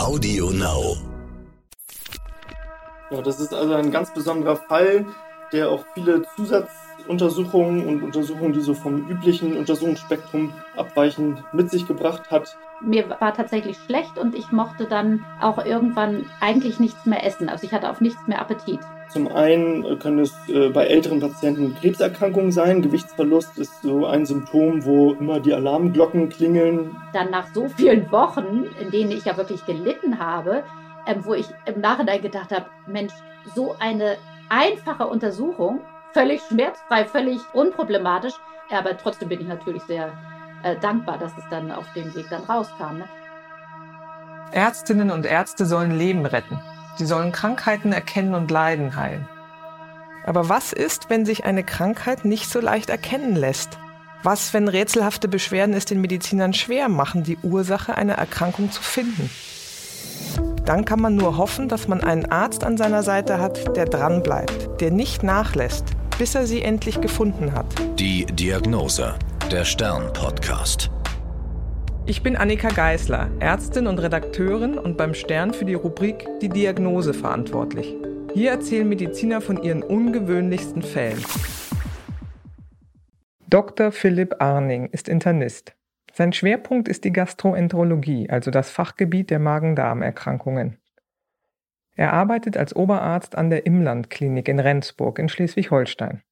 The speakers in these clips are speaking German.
Audio Now. Ja, das ist also ein ganz besonderer Fall, der auch viele Zusatzuntersuchungen und Untersuchungen, die so vom üblichen Untersuchungsspektrum abweichen, mit sich gebracht hat. Mir war tatsächlich schlecht und ich mochte dann auch irgendwann eigentlich nichts mehr essen. Also ich hatte auf nichts mehr Appetit. Zum einen können es äh, bei älteren Patienten Krebserkrankungen sein. Gewichtsverlust ist so ein Symptom, wo immer die Alarmglocken klingeln. Dann nach so vielen Wochen, in denen ich ja wirklich gelitten habe, ähm, wo ich im Nachhinein gedacht habe, Mensch, so eine einfache Untersuchung, völlig schmerzfrei, völlig unproblematisch. Aber trotzdem bin ich natürlich sehr äh, dankbar, dass es dann auf dem Weg dann rauskam. Ne? Ärztinnen und Ärzte sollen Leben retten. Sie sollen Krankheiten erkennen und Leiden heilen. Aber was ist, wenn sich eine Krankheit nicht so leicht erkennen lässt? Was, wenn rätselhafte Beschwerden es den Medizinern schwer machen, die Ursache einer Erkrankung zu finden? Dann kann man nur hoffen, dass man einen Arzt an seiner Seite hat, der dranbleibt, der nicht nachlässt, bis er sie endlich gefunden hat. Die Diagnose, der Stern-Podcast. Ich bin Annika Geisler, Ärztin und Redakteurin und beim Stern für die Rubrik Die Diagnose verantwortlich. Hier erzählen Mediziner von ihren ungewöhnlichsten Fällen. Dr. Philipp Arning ist Internist. Sein Schwerpunkt ist die Gastroenterologie, also das Fachgebiet der Magen-Darm-Erkrankungen. Er arbeitet als Oberarzt an der Imland-Klinik in Rendsburg in Schleswig-Holstein.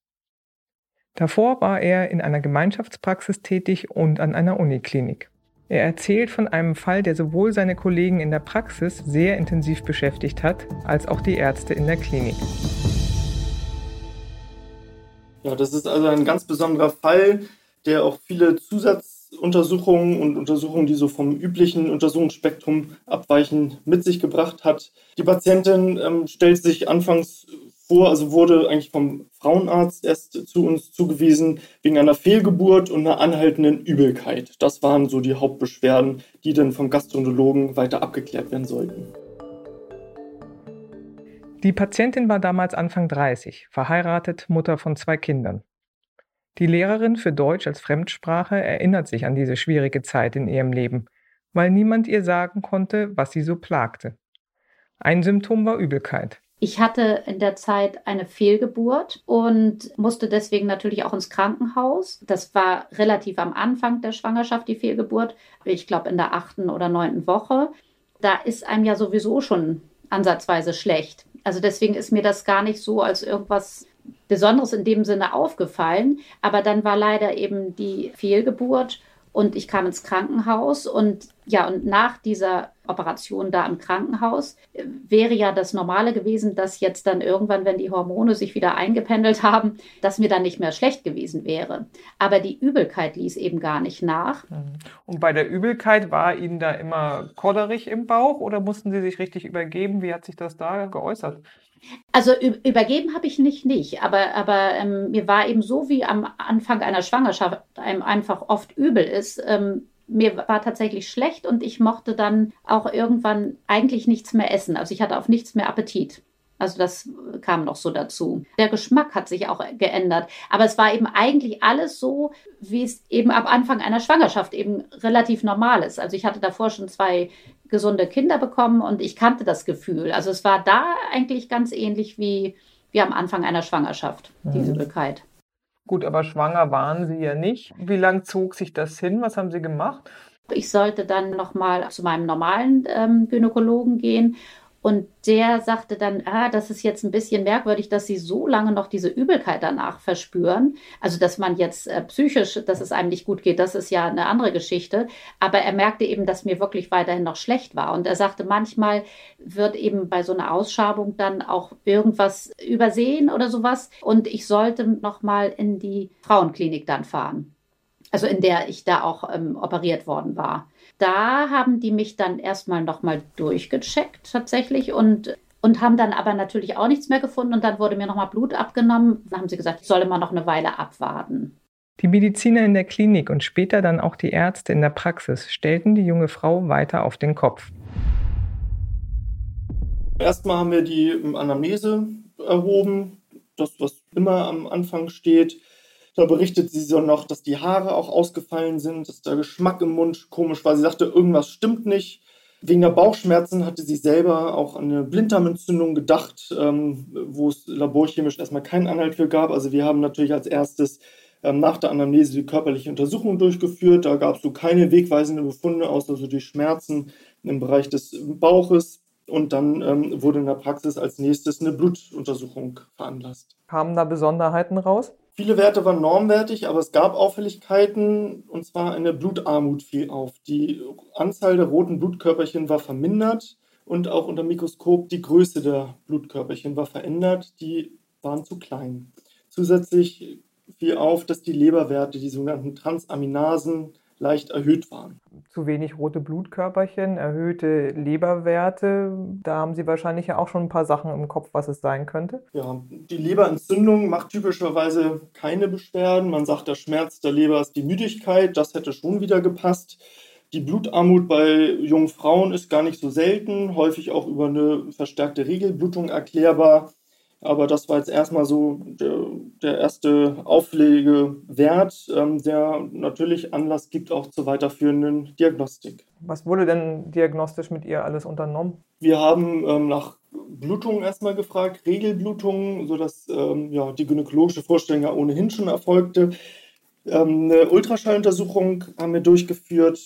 Davor war er in einer Gemeinschaftspraxis tätig und an einer Uniklinik. Er erzählt von einem Fall, der sowohl seine Kollegen in der Praxis sehr intensiv beschäftigt hat, als auch die Ärzte in der Klinik. Ja, das ist also ein ganz besonderer Fall, der auch viele Zusatzuntersuchungen und Untersuchungen, die so vom üblichen Untersuchungsspektrum abweichen, mit sich gebracht hat. Die Patientin ähm, stellt sich anfangs vor, also wurde eigentlich vom Frauenarzt erst zu uns zugewiesen wegen einer Fehlgeburt und einer anhaltenden Übelkeit. Das waren so die Hauptbeschwerden, die dann vom Gastroenterologen weiter abgeklärt werden sollten. Die Patientin war damals Anfang 30, verheiratet, Mutter von zwei Kindern. Die Lehrerin für Deutsch als Fremdsprache erinnert sich an diese schwierige Zeit in ihrem Leben, weil niemand ihr sagen konnte, was sie so plagte. Ein Symptom war Übelkeit. Ich hatte in der Zeit eine Fehlgeburt und musste deswegen natürlich auch ins Krankenhaus. Das war relativ am Anfang der Schwangerschaft, die Fehlgeburt. Ich glaube in der achten oder neunten Woche. Da ist einem ja sowieso schon ansatzweise schlecht. Also deswegen ist mir das gar nicht so als irgendwas Besonderes in dem Sinne aufgefallen. Aber dann war leider eben die Fehlgeburt und ich kam ins Krankenhaus und ja, und nach dieser Operation da im Krankenhaus äh, wäre ja das Normale gewesen, dass jetzt dann irgendwann, wenn die Hormone sich wieder eingependelt haben, dass mir dann nicht mehr schlecht gewesen wäre. Aber die Übelkeit ließ eben gar nicht nach. Mhm. Und bei der Übelkeit war Ihnen da immer kodderig im Bauch oder mussten Sie sich richtig übergeben? Wie hat sich das da geäußert? Also übergeben habe ich nicht, nicht. Aber, aber ähm, mir war eben so, wie am Anfang einer Schwangerschaft einem einfach oft übel ist. Ähm, mir war tatsächlich schlecht und ich mochte dann auch irgendwann eigentlich nichts mehr essen. Also ich hatte auf nichts mehr Appetit. Also das kam noch so dazu. Der Geschmack hat sich auch geändert. Aber es war eben eigentlich alles so, wie es eben ab Anfang einer Schwangerschaft eben relativ normal ist. Also ich hatte davor schon zwei gesunde Kinder bekommen und ich kannte das Gefühl. Also es war da eigentlich ganz ähnlich wie, wie am Anfang einer Schwangerschaft, die mhm. Übelkeit. Gut, aber schwanger waren Sie ja nicht. Wie lang zog sich das hin? Was haben Sie gemacht? Ich sollte dann nochmal zu meinem normalen ähm, Gynäkologen gehen und der sagte dann, ah, das ist jetzt ein bisschen merkwürdig, dass sie so lange noch diese Übelkeit danach verspüren. Also, dass man jetzt äh, psychisch, dass es einem nicht gut geht, das ist ja eine andere Geschichte. Aber er merkte eben, dass mir wirklich weiterhin noch schlecht war. Und er sagte, manchmal wird eben bei so einer Ausschabung dann auch irgendwas übersehen oder sowas. Und ich sollte nochmal in die Frauenklinik dann fahren. Also in der ich da auch ähm, operiert worden war da haben die mich dann erstmal nochmal durchgecheckt tatsächlich und und haben dann aber natürlich auch nichts mehr gefunden und dann wurde mir nochmal Blut abgenommen. Dann haben sie gesagt, ich solle mal noch eine Weile abwarten. Die Mediziner in der Klinik und später dann auch die Ärzte in der Praxis stellten die junge Frau weiter auf den Kopf. Erstmal haben wir die Anamnese erhoben, das, was immer am Anfang steht. Da berichtet sie so noch, dass die Haare auch ausgefallen sind, dass der Geschmack im Mund komisch war. Sie sagte, irgendwas stimmt nicht. Wegen der Bauchschmerzen hatte sie selber auch an eine Blinddarmentzündung gedacht, ähm, wo es laborchemisch erstmal keinen Anhalt für gab. Also wir haben natürlich als erstes ähm, nach der Anamnese die körperliche Untersuchung durchgeführt. Da gab es so keine wegweisenden Befunde, außer so die Schmerzen im Bereich des Bauches. Und dann ähm, wurde in der Praxis als nächstes eine Blutuntersuchung veranlasst. Kamen da Besonderheiten raus? Viele Werte waren normwertig, aber es gab Auffälligkeiten, und zwar eine Blutarmut fiel auf. Die Anzahl der roten Blutkörperchen war vermindert und auch unter Mikroskop die Größe der Blutkörperchen war verändert. Die waren zu klein. Zusätzlich fiel auf, dass die Leberwerte, die sogenannten Transaminasen, leicht erhöht waren. Zu wenig rote Blutkörperchen, erhöhte Leberwerte, da haben Sie wahrscheinlich ja auch schon ein paar Sachen im Kopf, was es sein könnte. Ja, die Leberentzündung macht typischerweise keine Beschwerden. Man sagt, der Schmerz der Leber ist die Müdigkeit, das hätte schon wieder gepasst. Die Blutarmut bei jungen Frauen ist gar nicht so selten, häufig auch über eine verstärkte Regelblutung erklärbar. Aber das war jetzt erstmal so der, der erste Auflegewert, ähm, der natürlich Anlass gibt auch zur weiterführenden Diagnostik. Was wurde denn diagnostisch mit ihr alles unternommen? Wir haben ähm, nach Blutungen erstmal gefragt, Regelblutungen, sodass ähm, ja, die gynäkologische Vorstellung ja ohnehin schon erfolgte. Ähm, eine Ultraschalluntersuchung haben wir durchgeführt.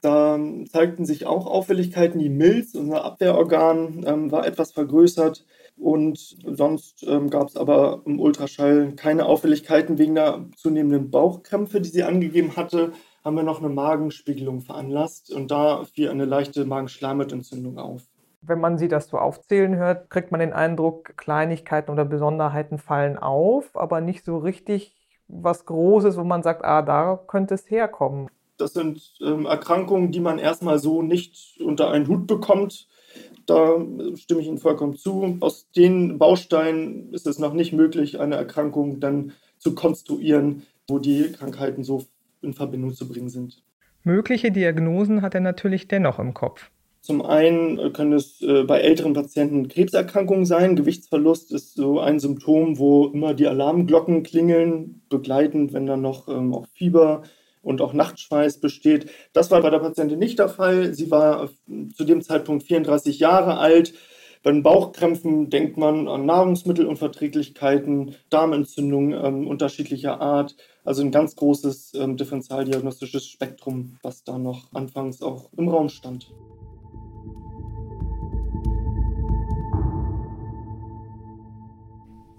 Da zeigten sich auch Auffälligkeiten. Die Milz, unser Abwehrorgan, ähm, war etwas vergrößert. Und sonst ähm, gab es aber im Ultraschall keine Auffälligkeiten wegen der zunehmenden Bauchkrämpfe, die sie angegeben hatte. Haben wir noch eine Magenspiegelung veranlasst und da fiel eine leichte Magenschleimhautentzündung auf. Wenn man sie das so aufzählen hört, kriegt man den Eindruck, Kleinigkeiten oder Besonderheiten fallen auf, aber nicht so richtig was Großes, wo man sagt, ah, da könnte es herkommen. Das sind ähm, Erkrankungen, die man erstmal so nicht unter einen Hut bekommt. Da stimme ich Ihnen vollkommen zu. Aus den Bausteinen ist es noch nicht möglich, eine Erkrankung dann zu konstruieren, wo die Krankheiten so in Verbindung zu bringen sind. Mögliche Diagnosen hat er natürlich dennoch im Kopf. Zum einen können es äh, bei älteren Patienten Krebserkrankungen sein. Gewichtsverlust ist so ein Symptom, wo immer die Alarmglocken klingeln, begleitend, wenn dann noch ähm, auch Fieber und auch Nachtschweiß besteht. Das war bei der Patientin nicht der Fall. Sie war zu dem Zeitpunkt 34 Jahre alt. Bei den Bauchkrämpfen denkt man an Nahrungsmittelunverträglichkeiten, Darmentzündungen ähm, unterschiedlicher Art. Also ein ganz großes ähm, differentialdiagnostisches Spektrum, was da noch anfangs auch im Raum stand.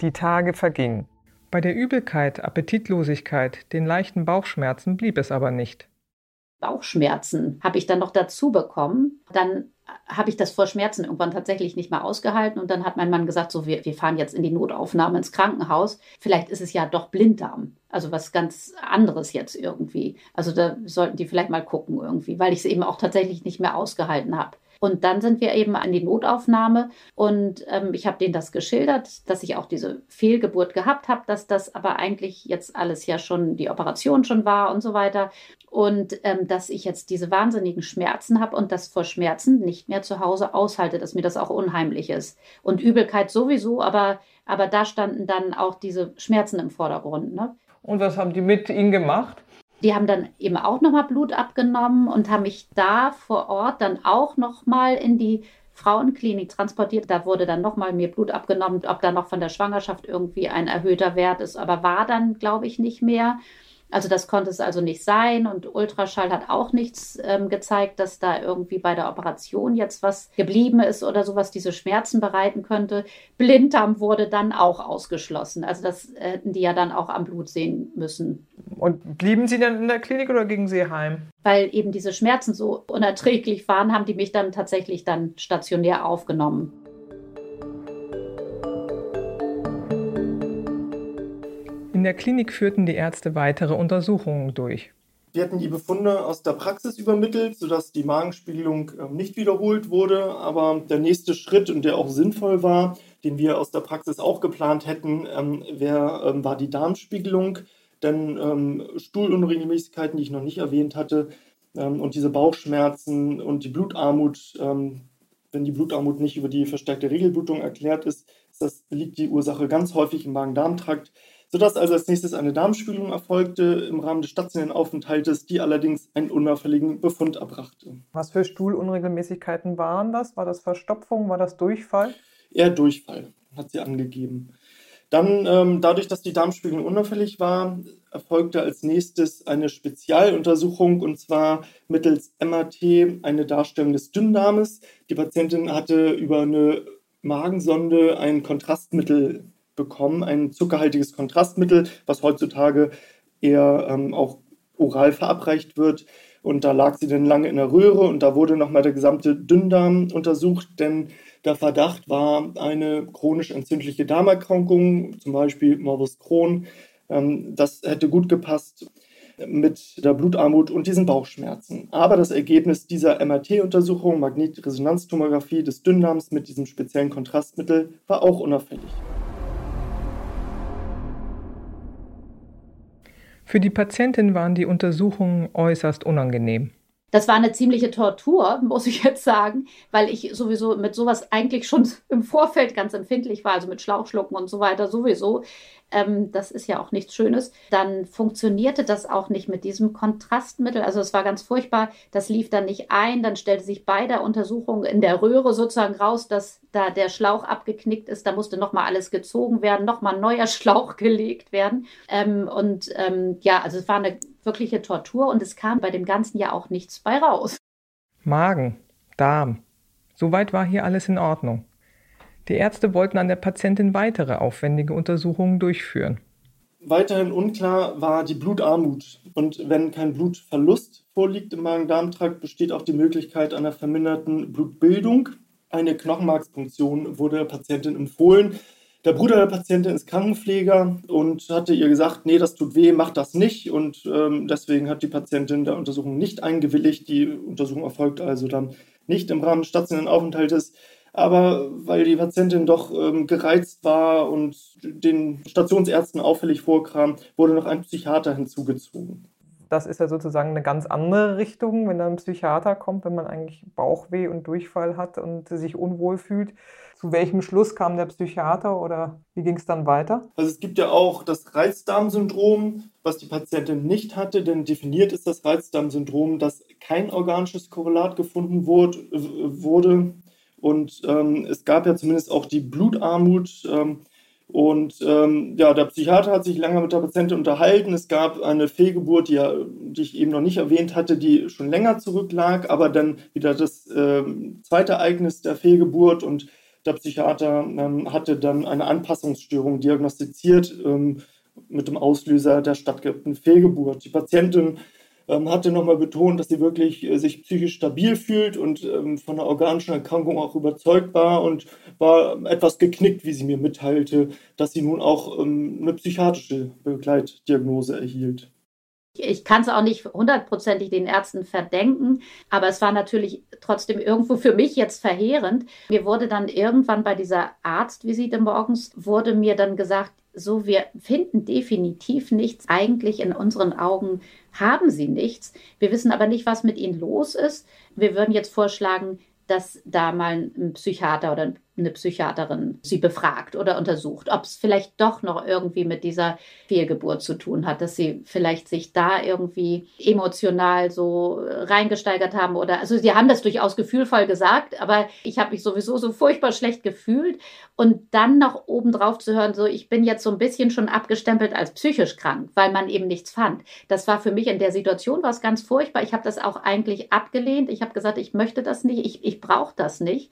Die Tage vergingen. Bei der Übelkeit, Appetitlosigkeit, den leichten Bauchschmerzen blieb es aber nicht. Bauchschmerzen habe ich dann noch dazu bekommen. Dann habe ich das vor Schmerzen irgendwann tatsächlich nicht mehr ausgehalten und dann hat mein Mann gesagt, so wir, wir fahren jetzt in die Notaufnahme ins Krankenhaus. Vielleicht ist es ja doch Blinddarm, also was ganz anderes jetzt irgendwie. Also da sollten die vielleicht mal gucken irgendwie, weil ich es eben auch tatsächlich nicht mehr ausgehalten habe. Und dann sind wir eben an die Notaufnahme und ähm, ich habe denen das geschildert, dass ich auch diese Fehlgeburt gehabt habe, dass das aber eigentlich jetzt alles ja schon die Operation schon war und so weiter und ähm, dass ich jetzt diese wahnsinnigen Schmerzen habe und das vor Schmerzen nicht mehr zu Hause aushalte, dass mir das auch unheimlich ist und Übelkeit sowieso, aber aber da standen dann auch diese Schmerzen im Vordergrund. Ne? Und was haben die mit Ihnen gemacht? Die haben dann eben auch nochmal Blut abgenommen und haben mich da vor Ort dann auch nochmal in die Frauenklinik transportiert. Da wurde dann nochmal mir Blut abgenommen, ob da noch von der Schwangerschaft irgendwie ein erhöhter Wert ist, aber war dann, glaube ich, nicht mehr. Also das konnte es also nicht sein und Ultraschall hat auch nichts ähm, gezeigt, dass da irgendwie bei der Operation jetzt was geblieben ist oder sowas diese Schmerzen bereiten könnte. Blinddarm wurde dann auch ausgeschlossen. Also das hätten die ja dann auch am Blut sehen müssen. Und blieben Sie dann in der Klinik oder gingen Sie heim? Weil eben diese Schmerzen so unerträglich waren, haben die mich dann tatsächlich dann stationär aufgenommen. In der Klinik führten die Ärzte weitere Untersuchungen durch. Wir hatten die Befunde aus der Praxis übermittelt, sodass die Magenspiegelung ähm, nicht wiederholt wurde. Aber der nächste Schritt, und der auch sinnvoll war, den wir aus der Praxis auch geplant hätten, ähm, wär, ähm, war die Darmspiegelung. Denn Stuhlunregelmäßigkeiten, die ich noch nicht erwähnt hatte, und diese Bauchschmerzen und die Blutarmut, wenn die Blutarmut nicht über die verstärkte Regelblutung erklärt ist, das liegt die Ursache ganz häufig im Magen-Darm-Trakt sodass also als nächstes eine Darmspülung erfolgte im Rahmen des stationären Aufenthaltes, die allerdings einen unauffälligen Befund erbrachte. Was für Stuhlunregelmäßigkeiten waren das? War das Verstopfung? War das Durchfall? Eher Durchfall, hat sie angegeben. Dann, ähm, dadurch, dass die Darmspiegelung unauffällig war, erfolgte als nächstes eine Spezialuntersuchung und zwar mittels MRT eine Darstellung des Dünndarmes. Die Patientin hatte über eine Magensonde ein Kontrastmittel bekommen, ein zuckerhaltiges Kontrastmittel, was heutzutage eher ähm, auch oral verabreicht wird. Und da lag sie dann lange in der Röhre und da wurde nochmal der gesamte Dünndarm untersucht, denn der Verdacht war eine chronisch entzündliche Darmerkrankung, zum Beispiel Morbus Crohn. Ähm, das hätte gut gepasst mit der Blutarmut und diesen Bauchschmerzen. Aber das Ergebnis dieser MRT-Untersuchung, Magnetresonanztomographie des Dünndarms mit diesem speziellen Kontrastmittel, war auch unauffällig. Für die Patientin waren die Untersuchungen äußerst unangenehm. Das war eine ziemliche Tortur, muss ich jetzt sagen, weil ich sowieso mit sowas eigentlich schon im Vorfeld ganz empfindlich war, also mit Schlauchschlucken und so weiter sowieso. Ähm, das ist ja auch nichts Schönes, dann funktionierte das auch nicht mit diesem Kontrastmittel. Also es war ganz furchtbar, das lief dann nicht ein, dann stellte sich bei der Untersuchung in der Röhre sozusagen raus, dass da der Schlauch abgeknickt ist, da musste nochmal alles gezogen werden, nochmal neuer Schlauch gelegt werden. Ähm, und ähm, ja, also es war eine wirkliche Tortur und es kam bei dem Ganzen ja auch nichts bei raus. Magen, Darm, soweit war hier alles in Ordnung. Die Ärzte wollten an der Patientin weitere aufwendige Untersuchungen durchführen. Weiterhin unklar war die Blutarmut. Und wenn kein Blutverlust vorliegt im Magen-Darm-Trakt, besteht auch die Möglichkeit einer verminderten Blutbildung. Eine Knochenmarkspunktion wurde der Patientin empfohlen. Der Bruder der Patientin ist Krankenpfleger und hatte ihr gesagt, nee, das tut weh, mach das nicht. Und ähm, deswegen hat die Patientin der Untersuchung nicht eingewilligt. Die Untersuchung erfolgt also dann nicht im Rahmen stationären Aufenthaltes. Aber weil die Patientin doch ähm, gereizt war und den Stationsärzten auffällig vorkam, wurde noch ein Psychiater hinzugezogen. Das ist ja sozusagen eine ganz andere Richtung, wenn dann ein Psychiater kommt, wenn man eigentlich Bauchweh und Durchfall hat und sich unwohl fühlt. Zu welchem Schluss kam der Psychiater oder wie ging es dann weiter? Also es gibt ja auch das Reizdarmsyndrom, was die Patientin nicht hatte, denn definiert ist das Reizdarmsyndrom, dass kein organisches Korrelat gefunden wurde, und ähm, es gab ja zumindest auch die Blutarmut. Ähm, und ähm, ja, der Psychiater hat sich lange mit der Patientin unterhalten. Es gab eine Fehlgeburt, die, ja, die ich eben noch nicht erwähnt hatte, die schon länger zurücklag, aber dann wieder das äh, zweite Ereignis der Fehlgeburt und der Psychiater ähm, hatte dann eine Anpassungsstörung diagnostiziert ähm, mit dem Auslöser der stattgehabten Fehlgeburt. Die Patientin ähm, hatte nochmal betont, dass sie wirklich äh, sich psychisch stabil fühlt und ähm, von der organischen Erkrankung auch überzeugt war und war etwas geknickt, wie sie mir mitteilte, dass sie nun auch ähm, eine psychiatrische Begleitdiagnose erhielt. Ich kann es auch nicht hundertprozentig den Ärzten verdenken, aber es war natürlich trotzdem irgendwo für mich jetzt verheerend. Mir wurde dann irgendwann bei dieser Arztvisite morgens, wurde mir dann gesagt, so, wir finden definitiv nichts. Eigentlich in unseren Augen haben sie nichts. Wir wissen aber nicht, was mit ihnen los ist. Wir würden jetzt vorschlagen, dass da mal ein Psychiater oder eine Psychiaterin sie befragt oder untersucht, ob es vielleicht doch noch irgendwie mit dieser Fehlgeburt zu tun hat, dass sie vielleicht sich da irgendwie emotional so reingesteigert haben oder also sie haben das durchaus gefühlvoll gesagt, aber ich habe mich sowieso so furchtbar schlecht gefühlt und dann noch obendrauf zu hören, so ich bin jetzt so ein bisschen schon abgestempelt als psychisch krank, weil man eben nichts fand. Das war für mich in der Situation was ganz furchtbar. Ich habe das auch eigentlich abgelehnt. Ich habe gesagt, ich möchte das nicht, ich, ich brauche das nicht.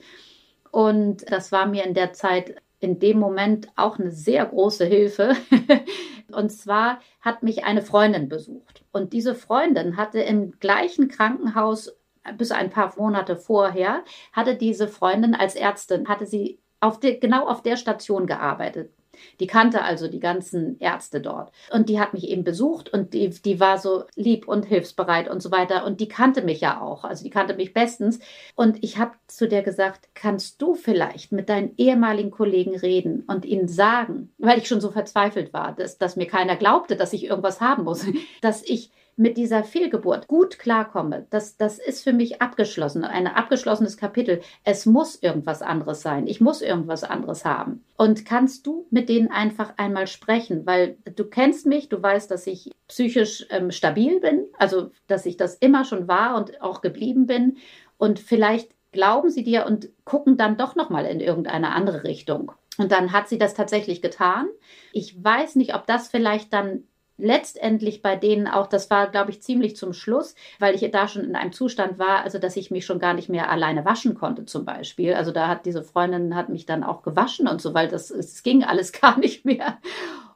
Und das war mir in der Zeit, in dem Moment auch eine sehr große Hilfe. und zwar hat mich eine Freundin besucht. Und diese Freundin hatte im gleichen Krankenhaus bis ein paar Monate vorher, hatte diese Freundin als Ärztin, hatte sie auf die, genau auf der Station gearbeitet. Die kannte also die ganzen Ärzte dort. Und die hat mich eben besucht und die, die war so lieb und hilfsbereit und so weiter. Und die kannte mich ja auch. Also die kannte mich bestens. Und ich habe zu der gesagt, kannst du vielleicht mit deinen ehemaligen Kollegen reden und ihnen sagen, weil ich schon so verzweifelt war, dass, dass mir keiner glaubte, dass ich irgendwas haben muss, dass ich mit dieser Fehlgeburt gut klarkomme, das, das ist für mich abgeschlossen, ein abgeschlossenes Kapitel. Es muss irgendwas anderes sein. Ich muss irgendwas anderes haben. Und kannst du mit denen einfach einmal sprechen, weil du kennst mich, du weißt, dass ich psychisch ähm, stabil bin, also dass ich das immer schon war und auch geblieben bin. Und vielleicht glauben sie dir und gucken dann doch noch mal in irgendeine andere Richtung. Und dann hat sie das tatsächlich getan. Ich weiß nicht, ob das vielleicht dann letztendlich bei denen auch, das war, glaube ich, ziemlich zum Schluss, weil ich da schon in einem Zustand war, also dass ich mich schon gar nicht mehr alleine waschen konnte, zum Beispiel. Also da hat diese Freundin hat mich dann auch gewaschen und so, weil das es ging alles gar nicht mehr.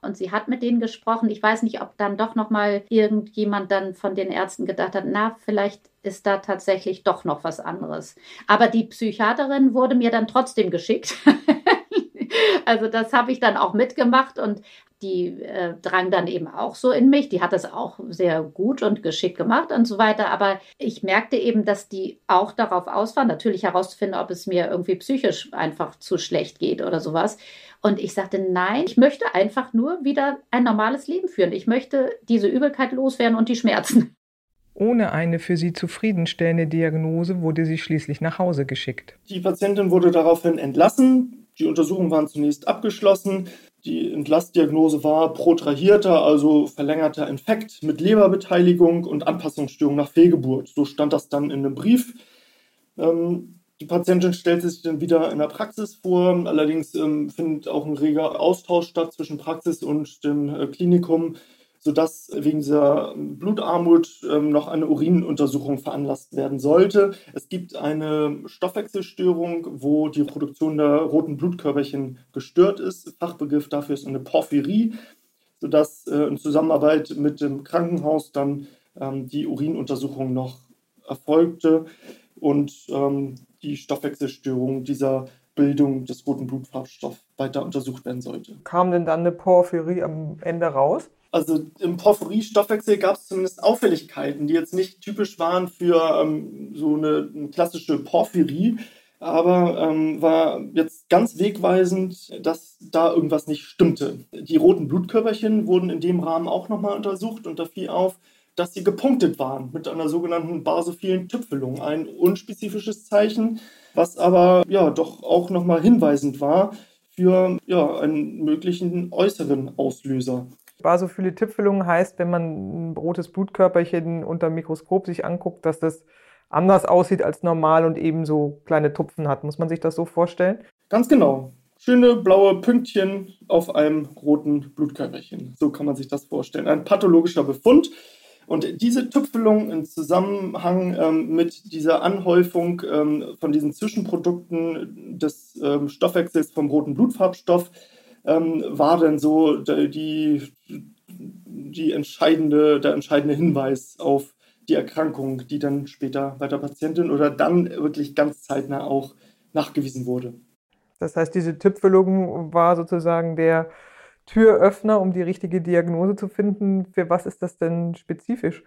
Und sie hat mit denen gesprochen. Ich weiß nicht, ob dann doch noch mal irgendjemand dann von den Ärzten gedacht hat, na, vielleicht ist da tatsächlich doch noch was anderes. Aber die Psychiaterin wurde mir dann trotzdem geschickt. Also das habe ich dann auch mitgemacht und die äh, drang dann eben auch so in mich. Die hat das auch sehr gut und geschickt gemacht und so weiter. Aber ich merkte eben, dass die auch darauf aus waren, natürlich herauszufinden, ob es mir irgendwie psychisch einfach zu schlecht geht oder sowas. Und ich sagte, nein, ich möchte einfach nur wieder ein normales Leben führen. Ich möchte diese Übelkeit loswerden und die Schmerzen. Ohne eine für sie zufriedenstellende Diagnose wurde sie schließlich nach Hause geschickt. Die Patientin wurde daraufhin entlassen. Die Untersuchungen waren zunächst abgeschlossen. Die Entlastdiagnose war protrahierter, also verlängerter Infekt mit Leberbeteiligung und Anpassungsstörung nach Fehlgeburt. So stand das dann in einem Brief. Ähm, die Patientin stellte sich dann wieder in der Praxis vor. Allerdings ähm, findet auch ein reger Austausch statt zwischen Praxis und dem äh, Klinikum sodass wegen dieser Blutarmut ähm, noch eine Urinuntersuchung veranlasst werden sollte. Es gibt eine Stoffwechselstörung, wo die Produktion der roten Blutkörperchen gestört ist. Fachbegriff dafür ist eine Porphyrie, sodass äh, in Zusammenarbeit mit dem Krankenhaus dann ähm, die Urinuntersuchung noch erfolgte und ähm, die Stoffwechselstörung dieser Bildung des roten Blutfarbstoffs weiter untersucht werden sollte. Kam denn dann eine Porphyrie am Ende raus? Also im Porphyrie-Stoffwechsel gab es zumindest Auffälligkeiten, die jetzt nicht typisch waren für ähm, so eine, eine, klassische Porphyrie, aber ähm, war jetzt ganz wegweisend, dass da irgendwas nicht stimmte. Die roten Blutkörperchen wurden in dem Rahmen auch nochmal untersucht und da fiel auf, dass sie gepunktet waren mit einer sogenannten basophilen Tüpfelung, ein unspezifisches Zeichen, was aber ja doch auch nochmal hinweisend war für ja, einen möglichen äußeren Auslöser. Basophile Tippfüllung heißt, wenn man ein rotes Blutkörperchen unter dem Mikroskop sich anguckt, dass das anders aussieht als normal und eben so kleine Tupfen hat. Muss man sich das so vorstellen? Ganz genau. Schöne blaue Pünktchen auf einem roten Blutkörperchen. So kann man sich das vorstellen. Ein pathologischer Befund. Und diese Tüpfelung im Zusammenhang ähm, mit dieser Anhäufung ähm, von diesen Zwischenprodukten des ähm, Stoffwechsels vom roten Blutfarbstoff ähm, war dann so die, die entscheidende, der entscheidende Hinweis auf die Erkrankung, die dann später bei der Patientin oder dann wirklich ganz zeitnah auch nachgewiesen wurde. Das heißt, diese Tippfüllung war sozusagen der Türöffner, um die richtige Diagnose zu finden. Für was ist das denn spezifisch?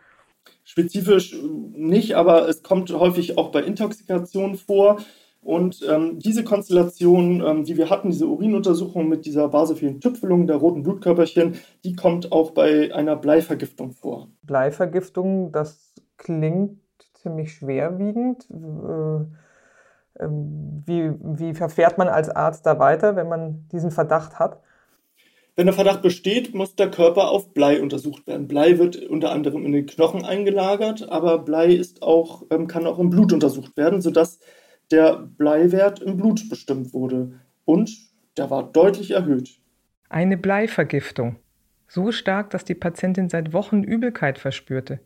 Spezifisch nicht, aber es kommt häufig auch bei Intoxikationen vor. Und ähm, diese Konstellation, ähm, die wir hatten, diese Urinuntersuchung mit dieser basophilen Tüpfelung der roten Blutkörperchen, die kommt auch bei einer Bleivergiftung vor. Bleivergiftung, das klingt ziemlich schwerwiegend. Äh, ähm, wie, wie verfährt man als Arzt da weiter, wenn man diesen Verdacht hat? Wenn der Verdacht besteht, muss der Körper auf Blei untersucht werden. Blei wird unter anderem in den Knochen eingelagert, aber Blei ist auch, ähm, kann auch im Blut untersucht werden, sodass der Bleiwert im Blut bestimmt wurde. Und der war deutlich erhöht. Eine Bleivergiftung. So stark, dass die Patientin seit Wochen Übelkeit verspürte,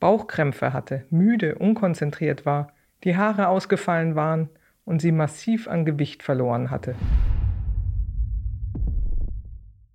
Bauchkrämpfe hatte, müde, unkonzentriert war, die Haare ausgefallen waren und sie massiv an Gewicht verloren hatte.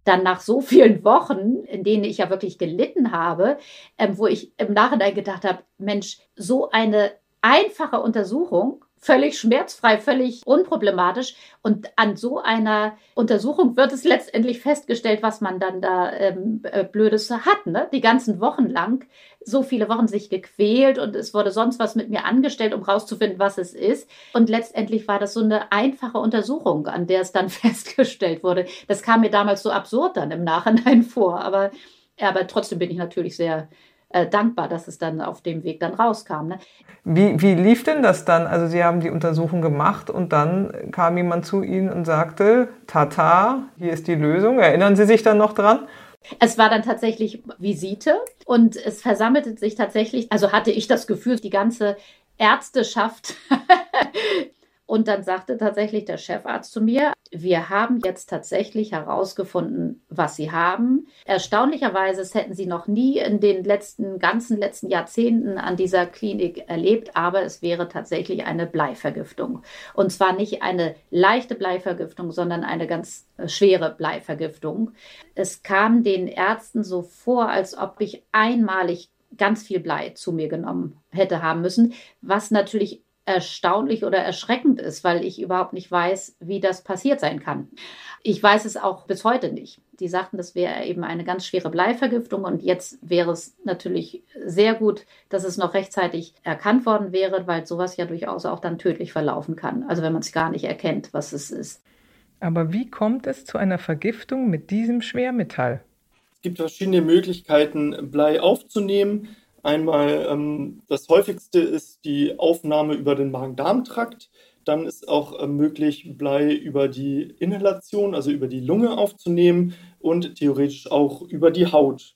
Dann nach so vielen Wochen, in denen ich ja wirklich gelitten habe, ähm, wo ich im Nachhinein gedacht habe, Mensch, so eine einfache Untersuchung völlig schmerzfrei, völlig unproblematisch. Und an so einer Untersuchung wird es letztendlich festgestellt, was man dann da ähm, äh, Blödes hat. Ne? Die ganzen Wochen lang, so viele Wochen sich gequält und es wurde sonst was mit mir angestellt, um rauszufinden, was es ist. Und letztendlich war das so eine einfache Untersuchung, an der es dann festgestellt wurde. Das kam mir damals so absurd dann im Nachhinein vor. Aber, aber trotzdem bin ich natürlich sehr äh, dankbar, dass es dann auf dem Weg dann rauskam. Ne? Wie, wie lief denn das dann? Also Sie haben die Untersuchung gemacht und dann kam jemand zu Ihnen und sagte, Tata, hier ist die Lösung. Erinnern Sie sich dann noch dran? Es war dann tatsächlich Visite und es versammelte sich tatsächlich, also hatte ich das Gefühl, die ganze Ärzteschaft Und dann sagte tatsächlich der Chefarzt zu mir, wir haben jetzt tatsächlich herausgefunden, was Sie haben. Erstaunlicherweise hätten Sie noch nie in den letzten, ganzen letzten Jahrzehnten an dieser Klinik erlebt, aber es wäre tatsächlich eine Bleivergiftung. Und zwar nicht eine leichte Bleivergiftung, sondern eine ganz äh, schwere Bleivergiftung. Es kam den Ärzten so vor, als ob ich einmalig ganz viel Blei zu mir genommen hätte haben müssen, was natürlich erstaunlich oder erschreckend ist, weil ich überhaupt nicht weiß, wie das passiert sein kann. Ich weiß es auch bis heute nicht. Die sagten, das wäre eben eine ganz schwere Bleivergiftung und jetzt wäre es natürlich sehr gut, dass es noch rechtzeitig erkannt worden wäre, weil sowas ja durchaus auch dann tödlich verlaufen kann. Also wenn man es gar nicht erkennt, was es ist. Aber wie kommt es zu einer Vergiftung mit diesem Schwermetall? Es gibt verschiedene Möglichkeiten, Blei aufzunehmen. Einmal ähm, das häufigste ist die Aufnahme über den Magen-Darm-Trakt. Dann ist auch äh, möglich, Blei über die Inhalation, also über die Lunge aufzunehmen und theoretisch auch über die Haut.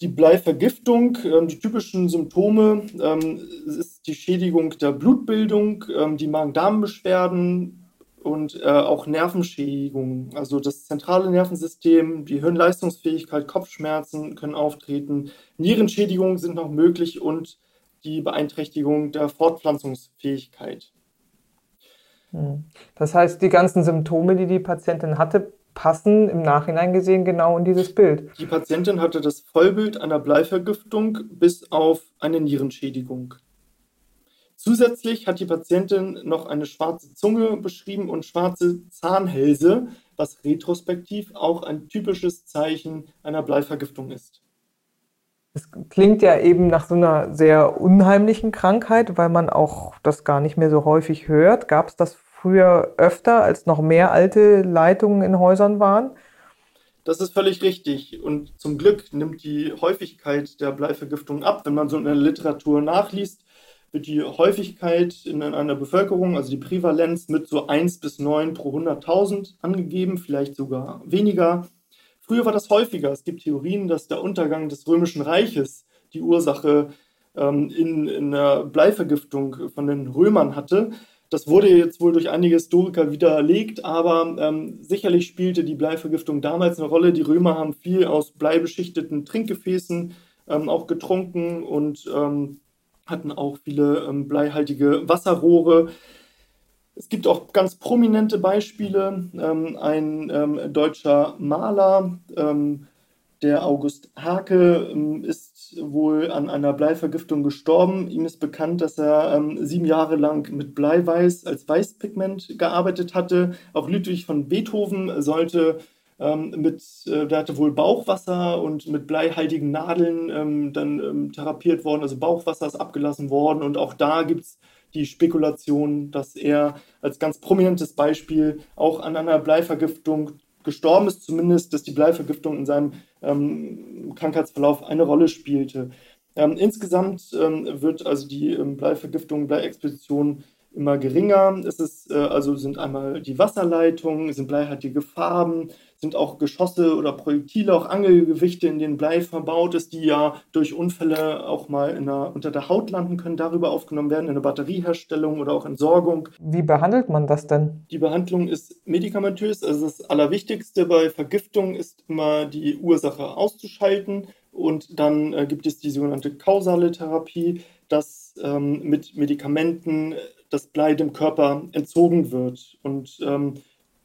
Die Bleivergiftung, ähm, die typischen Symptome ähm, ist die Schädigung der Blutbildung, ähm, die Magen-Darm-Beschwerden, und äh, auch Nervenschädigungen. Also das zentrale Nervensystem, die Hirnleistungsfähigkeit, Kopfschmerzen können auftreten, Nierenschädigungen sind noch möglich und die Beeinträchtigung der Fortpflanzungsfähigkeit. Hm. Das heißt, die ganzen Symptome, die die Patientin hatte, passen im Nachhinein gesehen genau in dieses Bild. Die Patientin hatte das Vollbild einer Bleivergiftung bis auf eine Nierenschädigung. Zusätzlich hat die Patientin noch eine schwarze Zunge beschrieben und schwarze Zahnhälse, was retrospektiv auch ein typisches Zeichen einer Bleivergiftung ist. Es klingt ja eben nach so einer sehr unheimlichen Krankheit, weil man auch das gar nicht mehr so häufig hört. Gab es das früher öfter, als noch mehr alte Leitungen in Häusern waren? Das ist völlig richtig. Und zum Glück nimmt die Häufigkeit der Bleivergiftung ab. Wenn man so in der Literatur nachliest, wird die Häufigkeit in einer Bevölkerung, also die Prävalenz, mit so 1 bis 9 pro 100.000 angegeben, vielleicht sogar weniger. Früher war das häufiger. Es gibt Theorien, dass der Untergang des Römischen Reiches die Ursache ähm, in, in der Bleivergiftung von den Römern hatte. Das wurde jetzt wohl durch einige Historiker widerlegt, aber ähm, sicherlich spielte die Bleivergiftung damals eine Rolle. Die Römer haben viel aus bleibeschichteten Trinkgefäßen ähm, auch getrunken und ähm, hatten auch viele ähm, bleihaltige Wasserrohre. Es gibt auch ganz prominente Beispiele. Ähm, ein ähm, deutscher Maler, ähm, der August Hake, ähm, ist wohl an einer Bleivergiftung gestorben. Ihm ist bekannt, dass er ähm, sieben Jahre lang mit Bleiweiß als Weißpigment gearbeitet hatte. Auch Ludwig von Beethoven sollte ähm, mit, äh, der hatte wohl Bauchwasser und mit bleihaltigen Nadeln ähm, dann ähm, therapiert worden. Also Bauchwasser ist abgelassen worden und auch da gibt es die Spekulation, dass er als ganz prominentes Beispiel auch an einer Bleivergiftung gestorben ist, zumindest, dass die Bleivergiftung in seinem ähm, Krankheitsverlauf eine Rolle spielte. Ähm, insgesamt ähm, wird also die Bleivergiftung, Bleiexposition immer geringer. Es ist, äh, also sind einmal die Wasserleitungen, sind bleihaltige Farben, sind auch Geschosse oder Projektile, auch Angelgewichte, in denen Blei verbaut ist, die ja durch Unfälle auch mal der, unter der Haut landen können, darüber aufgenommen werden, in der Batterieherstellung oder auch Entsorgung. Wie behandelt man das denn? Die Behandlung ist medikamentös. Also das Allerwichtigste bei Vergiftung ist immer die Ursache auszuschalten. Und dann äh, gibt es die sogenannte kausale Therapie, dass ähm, mit Medikamenten das Blei dem Körper entzogen wird. Und ähm,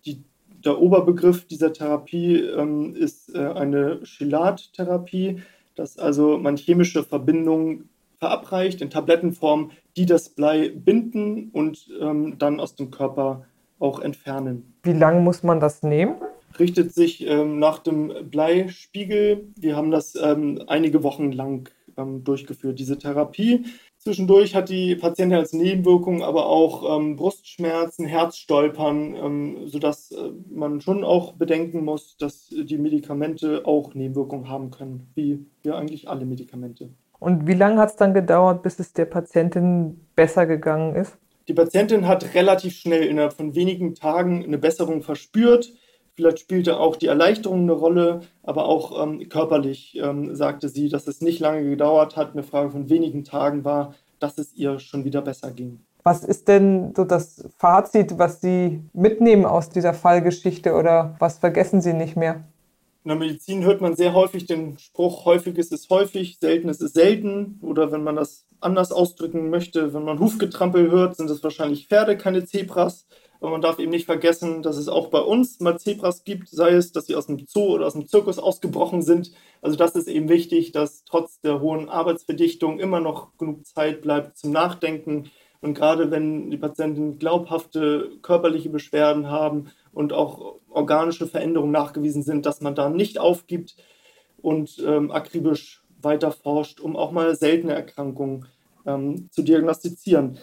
die, der Oberbegriff dieser Therapie ähm, ist äh, eine Chelattherapie, dass also man chemische Verbindungen verabreicht in Tablettenform, die das Blei binden und ähm, dann aus dem Körper auch entfernen. Wie lange muss man das nehmen? Richtet sich ähm, nach dem Bleispiegel. Wir haben das ähm, einige Wochen lang ähm, durchgeführt, diese Therapie. Zwischendurch hat die Patientin als Nebenwirkung aber auch ähm, Brustschmerzen, Herzstolpern, ähm, sodass äh, man schon auch bedenken muss, dass die Medikamente auch Nebenwirkungen haben können, wie ja eigentlich alle Medikamente. Und wie lange hat es dann gedauert, bis es der Patientin besser gegangen ist? Die Patientin hat relativ schnell innerhalb von wenigen Tagen eine Besserung verspürt. Vielleicht spielte auch die Erleichterung eine Rolle, aber auch ähm, körperlich ähm, sagte sie, dass es nicht lange gedauert hat, eine Frage von wenigen Tagen war, dass es ihr schon wieder besser ging. Was ist denn so das Fazit, was Sie mitnehmen aus dieser Fallgeschichte oder was vergessen Sie nicht mehr? In der Medizin hört man sehr häufig den Spruch, häufig ist es häufig, selten ist es selten. Oder wenn man das anders ausdrücken möchte, wenn man Hufgetrampel hört, sind es wahrscheinlich Pferde, keine Zebras. Aber man darf eben nicht vergessen, dass es auch bei uns mal Zebras gibt, sei es, dass sie aus dem Zoo oder aus dem Zirkus ausgebrochen sind. Also das ist eben wichtig, dass trotz der hohen Arbeitsverdichtung immer noch genug Zeit bleibt zum Nachdenken. Und gerade wenn die Patienten glaubhafte körperliche Beschwerden haben und auch organische Veränderungen nachgewiesen sind, dass man da nicht aufgibt und ähm, akribisch weiter forscht, um auch mal seltene Erkrankungen ähm, zu diagnostizieren.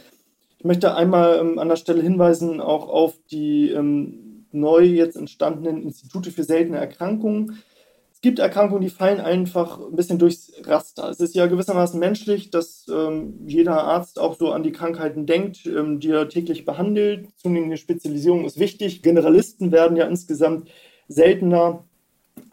Ich möchte einmal ähm, an der Stelle hinweisen auch auf die ähm, neu jetzt entstandenen Institute für seltene Erkrankungen. Es gibt Erkrankungen, die fallen einfach ein bisschen durchs Raster. Es ist ja gewissermaßen menschlich, dass ähm, jeder Arzt auch so an die Krankheiten denkt, ähm, die er täglich behandelt. Zunehmende Spezialisierung ist wichtig. Generalisten werden ja insgesamt seltener.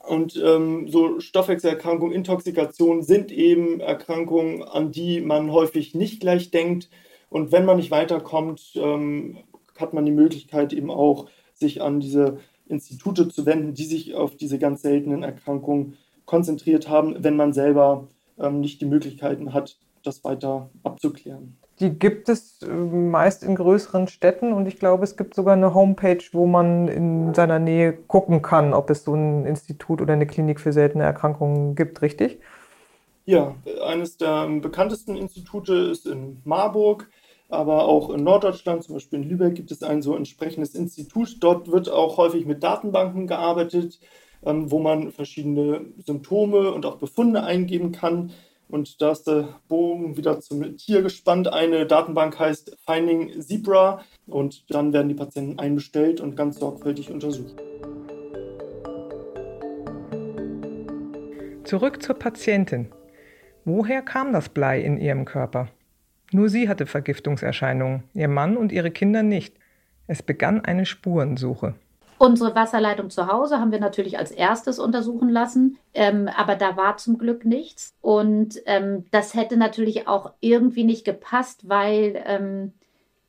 Und ähm, so Stoffwechselerkrankungen, Intoxikationen sind eben Erkrankungen, an die man häufig nicht gleich denkt. Und wenn man nicht weiterkommt, ähm, hat man die Möglichkeit eben auch, sich an diese Institute zu wenden, die sich auf diese ganz seltenen Erkrankungen konzentriert haben, wenn man selber ähm, nicht die Möglichkeiten hat, das weiter abzuklären. Die gibt es äh, meist in größeren Städten und ich glaube, es gibt sogar eine Homepage, wo man in seiner Nähe gucken kann, ob es so ein Institut oder eine Klinik für seltene Erkrankungen gibt, richtig? Ja, eines der bekanntesten Institute ist in Marburg aber auch in Norddeutschland, zum Beispiel in Lübeck, gibt es ein so entsprechendes Institut. Dort wird auch häufig mit Datenbanken gearbeitet, ähm, wo man verschiedene Symptome und auch Befunde eingeben kann. Und da ist der Bogen wieder zum Tier gespannt. Eine Datenbank heißt Finding Zebra und dann werden die Patienten einbestellt und ganz sorgfältig untersucht. Zurück zur Patientin. Woher kam das Blei in ihrem Körper? Nur sie hatte Vergiftungserscheinungen, ihr Mann und ihre Kinder nicht. Es begann eine Spurensuche. Unsere Wasserleitung zu Hause haben wir natürlich als erstes untersuchen lassen, ähm, aber da war zum Glück nichts. Und ähm, das hätte natürlich auch irgendwie nicht gepasst, weil, ähm,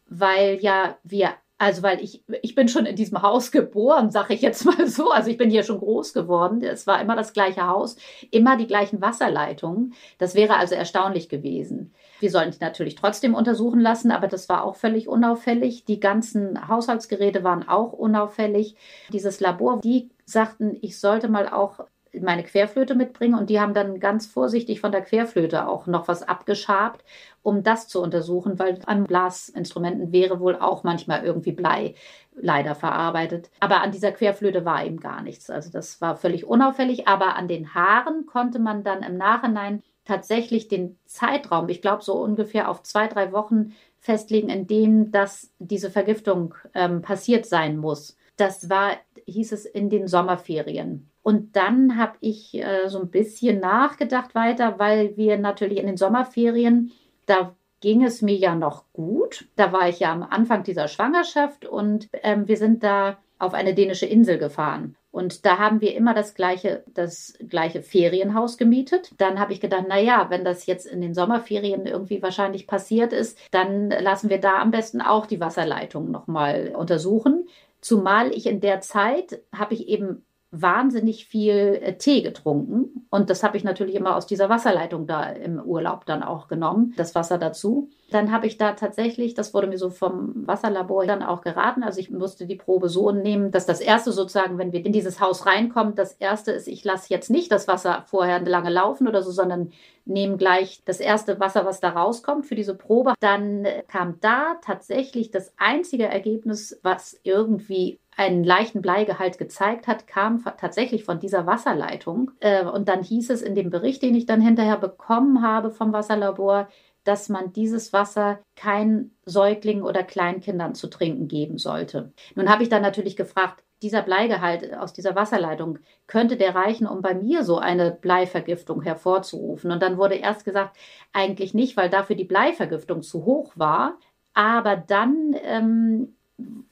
weil ja wir also, weil ich, ich bin schon in diesem Haus geboren, sage ich jetzt mal so. Also ich bin hier schon groß geworden. Es war immer das gleiche Haus, immer die gleichen Wasserleitungen. Das wäre also erstaunlich gewesen. Wir sollten die natürlich trotzdem untersuchen lassen, aber das war auch völlig unauffällig. Die ganzen Haushaltsgeräte waren auch unauffällig. Dieses Labor, die sagten, ich sollte mal auch meine Querflöte mitbringen und die haben dann ganz vorsichtig von der Querflöte auch noch was abgeschabt, um das zu untersuchen, weil an Blasinstrumenten wäre wohl auch manchmal irgendwie Blei leider verarbeitet. Aber an dieser Querflöte war eben gar nichts. Also das war völlig unauffällig. Aber an den Haaren konnte man dann im Nachhinein tatsächlich den Zeitraum, ich glaube so ungefähr auf zwei, drei Wochen festlegen, in dem das, diese Vergiftung ähm, passiert sein muss. Das war, hieß es, in den Sommerferien. Und dann habe ich äh, so ein bisschen nachgedacht weiter, weil wir natürlich in den Sommerferien, da ging es mir ja noch gut. Da war ich ja am Anfang dieser Schwangerschaft und ähm, wir sind da auf eine dänische Insel gefahren. Und da haben wir immer das gleiche, das gleiche Ferienhaus gemietet. Dann habe ich gedacht, na ja, wenn das jetzt in den Sommerferien irgendwie wahrscheinlich passiert ist, dann lassen wir da am besten auch die Wasserleitung nochmal untersuchen. Zumal ich in der Zeit habe ich eben wahnsinnig viel äh, Tee getrunken. Und das habe ich natürlich immer aus dieser Wasserleitung da im Urlaub dann auch genommen, das Wasser dazu. Dann habe ich da tatsächlich, das wurde mir so vom Wasserlabor dann auch geraten, also ich musste die Probe so nehmen, dass das erste sozusagen, wenn wir in dieses Haus reinkommen, das erste ist, ich lasse jetzt nicht das Wasser vorher lange laufen oder so, sondern nehme gleich das erste Wasser, was da rauskommt für diese Probe. Dann kam da tatsächlich das einzige Ergebnis, was irgendwie einen leichten Bleigehalt gezeigt hat, kam tatsächlich von dieser Wasserleitung. Äh, und dann hieß es in dem Bericht, den ich dann hinterher bekommen habe vom Wasserlabor, dass man dieses Wasser kein Säuglingen oder Kleinkindern zu trinken geben sollte. Nun habe ich dann natürlich gefragt, dieser Bleigehalt aus dieser Wasserleitung, könnte der reichen, um bei mir so eine Bleivergiftung hervorzurufen? Und dann wurde erst gesagt, eigentlich nicht, weil dafür die Bleivergiftung zu hoch war. Aber dann ähm,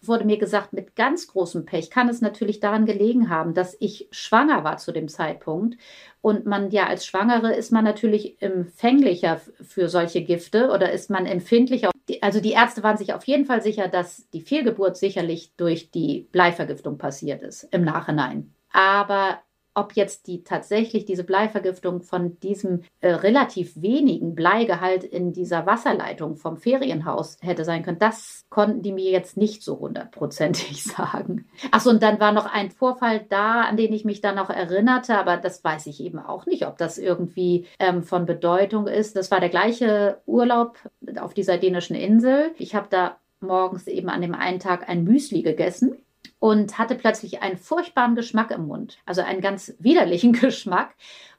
wurde mir gesagt, mit ganz großem Pech kann es natürlich daran gelegen haben, dass ich schwanger war zu dem Zeitpunkt. Und man ja als Schwangere ist man natürlich empfänglicher für solche Gifte oder ist man empfindlicher. Also die Ärzte waren sich auf jeden Fall sicher, dass die Fehlgeburt sicherlich durch die Bleivergiftung passiert ist im Nachhinein. Aber ob jetzt die tatsächlich diese Bleivergiftung von diesem äh, relativ wenigen Bleigehalt in dieser Wasserleitung vom Ferienhaus hätte sein können, das konnten die mir jetzt nicht so hundertprozentig sagen. Achso, und dann war noch ein Vorfall da, an den ich mich dann noch erinnerte, aber das weiß ich eben auch nicht, ob das irgendwie ähm, von Bedeutung ist. Das war der gleiche Urlaub auf dieser dänischen Insel. Ich habe da morgens eben an dem einen Tag ein Müsli gegessen und hatte plötzlich einen furchtbaren Geschmack im Mund, also einen ganz widerlichen Geschmack.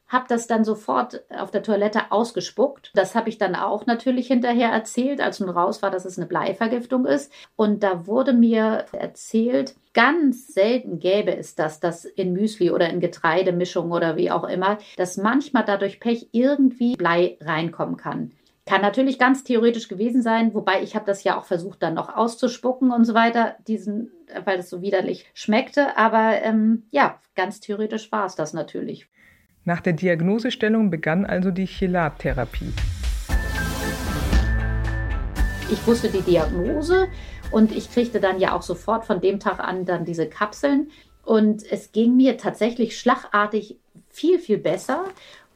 Habe das dann sofort auf der Toilette ausgespuckt. Das habe ich dann auch natürlich hinterher erzählt, als nun raus war, dass es eine Bleivergiftung ist. Und da wurde mir erzählt, ganz selten gäbe es das, dass in Müsli oder in Getreidemischung oder wie auch immer, dass manchmal dadurch Pech irgendwie Blei reinkommen kann. Kann natürlich ganz theoretisch gewesen sein, wobei ich habe das ja auch versucht, dann noch auszuspucken und so weiter, diesen, weil es so widerlich schmeckte. Aber ähm, ja, ganz theoretisch war es das natürlich. Nach der Diagnosestellung begann also die Chelattherapie. Ich wusste die Diagnose und ich kriegte dann ja auch sofort von dem Tag an dann diese Kapseln. Und es ging mir tatsächlich schlagartig viel, viel besser.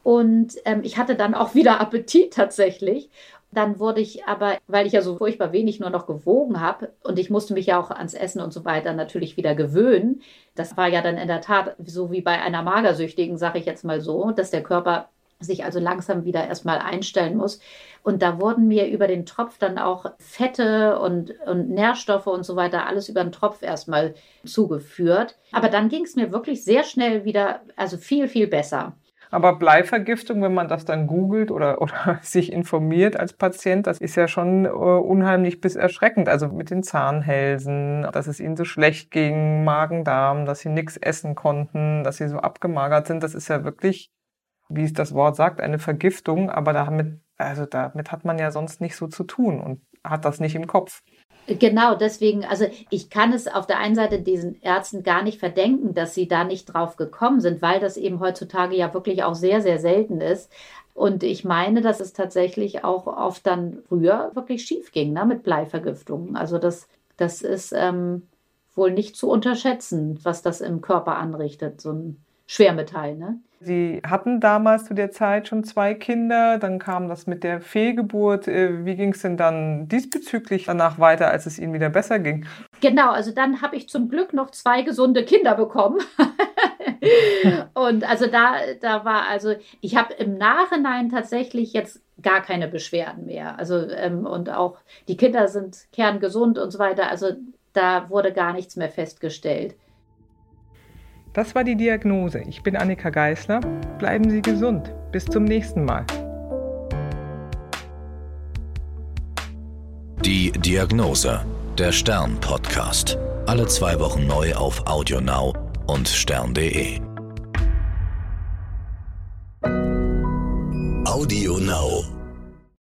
Und ähm, ich hatte dann auch wieder Appetit tatsächlich. Dann wurde ich aber, weil ich ja so furchtbar wenig nur noch gewogen habe und ich musste mich ja auch ans Essen und so weiter natürlich wieder gewöhnen. Das war ja dann in der Tat so wie bei einer Magersüchtigen, sage ich jetzt mal so, dass der Körper sich also langsam wieder erstmal einstellen muss. Und da wurden mir über den Tropf dann auch Fette und, und Nährstoffe und so weiter, alles über den Tropf erstmal zugeführt. Aber dann ging es mir wirklich sehr schnell wieder, also viel, viel besser. Aber Bleivergiftung, wenn man das dann googelt oder, oder sich informiert als Patient, das ist ja schon äh, unheimlich bis erschreckend. Also mit den Zahnhälsen, dass es ihnen so schlecht ging, Magen-Darm, dass sie nichts essen konnten, dass sie so abgemagert sind. Das ist ja wirklich, wie es das Wort sagt, eine Vergiftung. Aber damit, also damit hat man ja sonst nicht so zu tun und hat das nicht im Kopf. Genau, deswegen, also ich kann es auf der einen Seite diesen Ärzten gar nicht verdenken, dass sie da nicht drauf gekommen sind, weil das eben heutzutage ja wirklich auch sehr, sehr selten ist. Und ich meine, dass es tatsächlich auch oft dann früher wirklich schief ging ne, mit Bleivergiftungen. Also das, das ist ähm, wohl nicht zu unterschätzen, was das im Körper anrichtet, so ein Schwermetall. Ne? Sie hatten damals zu der Zeit schon zwei Kinder, dann kam das mit der Fehlgeburt. Äh, wie ging es denn dann diesbezüglich danach weiter, als es Ihnen wieder besser ging? Genau, also dann habe ich zum Glück noch zwei gesunde Kinder bekommen. und also da, da war also, ich habe im Nachhinein tatsächlich jetzt gar keine Beschwerden mehr. Also ähm, und auch die Kinder sind kerngesund und so weiter. Also da wurde gar nichts mehr festgestellt. Das war die Diagnose. Ich bin Annika Geißler. Bleiben Sie gesund. Bis zum nächsten Mal. Die Diagnose. Der Stern-Podcast. Alle zwei Wochen neu auf AudioNow und stern.de. AudioNow.